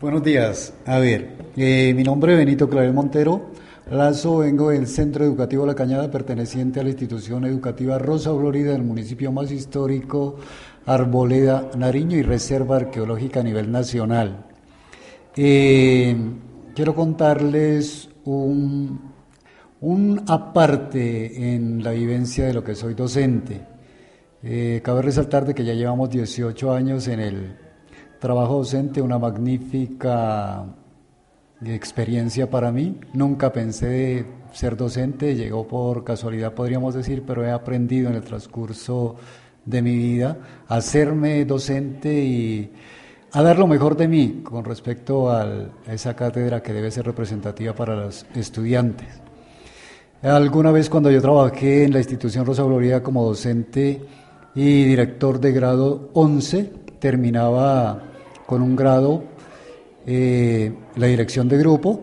Buenos días. A ver, eh, mi nombre es Benito Clavel Montero. Lazo, vengo del Centro Educativo La Cañada, perteneciente a la institución educativa Rosa Florida del municipio más histórico, Arboleda, Nariño y Reserva Arqueológica a nivel nacional. Eh, quiero contarles un, un aparte en la vivencia de lo que soy docente. Eh, cabe resaltar de que ya llevamos 18 años en el trabajo docente, una magnífica experiencia para mí. Nunca pensé ser docente, llegó por casualidad podríamos decir, pero he aprendido en el transcurso de mi vida a hacerme docente y a dar lo mejor de mí con respecto a esa cátedra que debe ser representativa para los estudiantes. Alguna vez cuando yo trabajé en la institución Rosa Gloria como docente y director de grado 11, terminaba con un grado eh, la dirección de grupo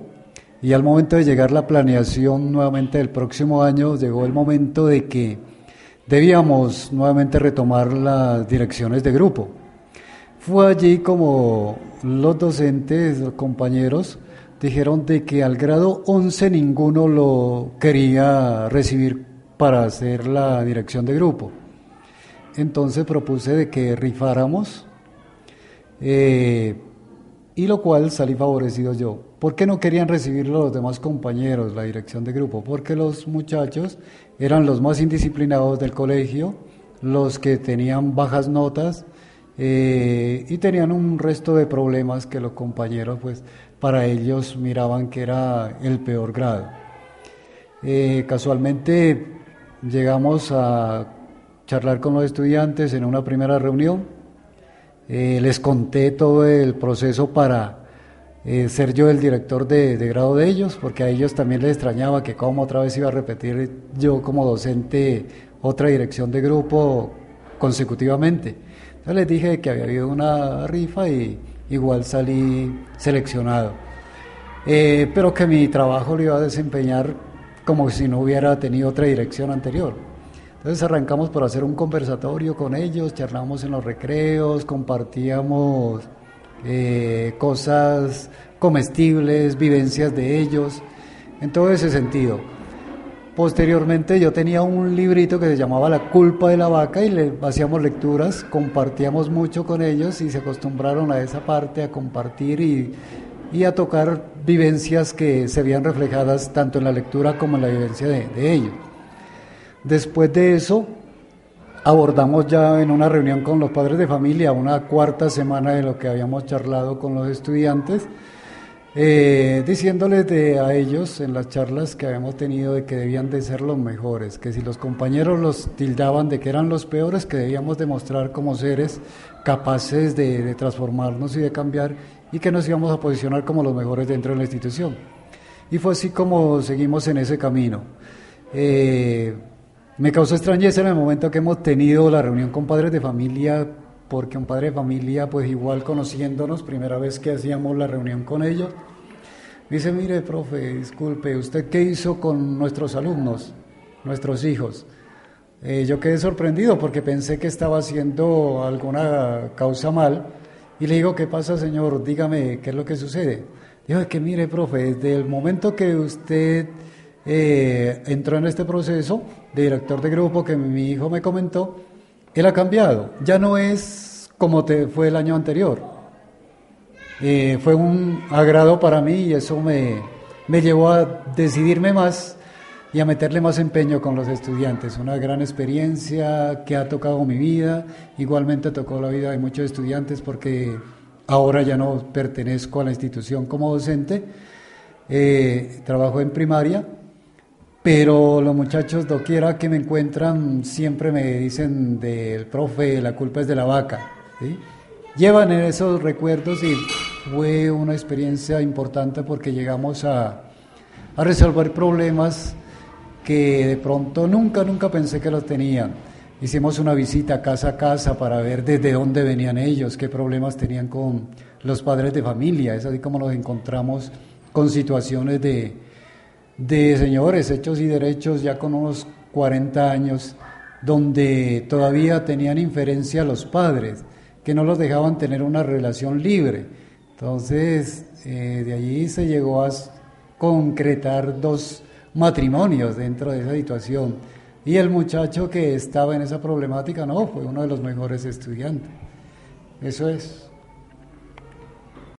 y al momento de llegar la planeación nuevamente del próximo año, llegó el momento de que debíamos nuevamente retomar las direcciones de grupo. Fue allí como los docentes, los compañeros, dijeron de que al grado 11 ninguno lo quería recibir para hacer la dirección de grupo. Entonces propuse de que rifáramos, eh, y lo cual salí favorecido yo. ¿Por qué no querían recibirlo los demás compañeros, la dirección de grupo? Porque los muchachos eran los más indisciplinados del colegio, los que tenían bajas notas eh, y tenían un resto de problemas que los compañeros pues para ellos miraban que era el peor grado. Eh, casualmente llegamos a charlar con los estudiantes en una primera reunión, eh, les conté todo el proceso para eh, ser yo el director de, grado de ellos, porque a ellos también les extrañaba que como otra vez iba a repetir yo como docente otra dirección de grupo consecutivamente. Entonces les dije que había habido una rifa y igual salí seleccionado. Eh, pero que mi trabajo lo iba a desempeñar como si no hubiera tenido otra dirección anterior. Entonces arrancamos por hacer un conversatorio con ellos, charlamos en los recreos, compartíamos eh, cosas comestibles, vivencias de ellos, en todo ese sentido. Posteriormente yo tenía un librito que se llamaba La culpa de la vaca y le hacíamos lecturas, compartíamos mucho con ellos y se acostumbraron a esa parte, a compartir y, a tocar vivencias que se veían reflejadas tanto en la lectura como en la vivencia de, de ellos. Después de eso, abordamos ya en una reunión con los padres de familia, una cuarta semana de lo que habíamos charlado con los estudiantes, eh, diciéndoles de, a ellos en las charlas que habíamos tenido de que debían de ser los mejores, que si los compañeros los tildaban de que eran los peores, que debíamos demostrar como seres capaces de, transformarnos y de cambiar y que nos íbamos a posicionar como los mejores dentro de la institución. Y fue así como seguimos en ese camino. Eh, me causó extrañeza en el momento que hemos tenido la reunión con padres de familia porque un padre de familia, pues igual conociéndonos, primera vez que hacíamos la reunión con ellos, dice, mire, profe, disculpe, ¿usted qué hizo con nuestros alumnos, nuestros hijos? Eh, yo quedé sorprendido porque pensé que estaba haciendo alguna causa mal y le digo, ¿qué pasa, señor? Dígame, ¿qué es lo que sucede? Dijo, que mire, profe, desde el momento que usted eh, entró en este proceso de director de grupo que mi hijo me comentó, él ha cambiado, ya no es como fue el año anterior. Eh, fue un agrado para mí y eso me, me llevó a decidirme más y a meterle más empeño con los estudiantes. Una gran experiencia que ha tocado mi vida, igualmente tocó la vida de muchos estudiantes porque ahora ya no pertenezco a la institución como docente, eh, trabajo en primaria pero los muchachos, doquiera que me encuentran, siempre me dicen del profe, la culpa es de la vaca. Llevan esos recuerdos y fue una experiencia importante porque llegamos a, a resolver problemas que de pronto nunca, nunca pensé que los tenían. Hicimos una visita casa a casa para ver desde dónde venían ellos, qué problemas tenían con los padres de familia. Es así como nos encontramos con situaciones de, de señores hechos y derechos ya con unos 40 años, donde todavía tenían inferencia los padres, que no los dejaban tener una relación libre, Entonces, eh, de allí se llegó a concretar dos matrimonios dentro de esa situación. Y el muchacho que estaba en esa problemática, no, fue uno de los mejores estudiantes. Eso es.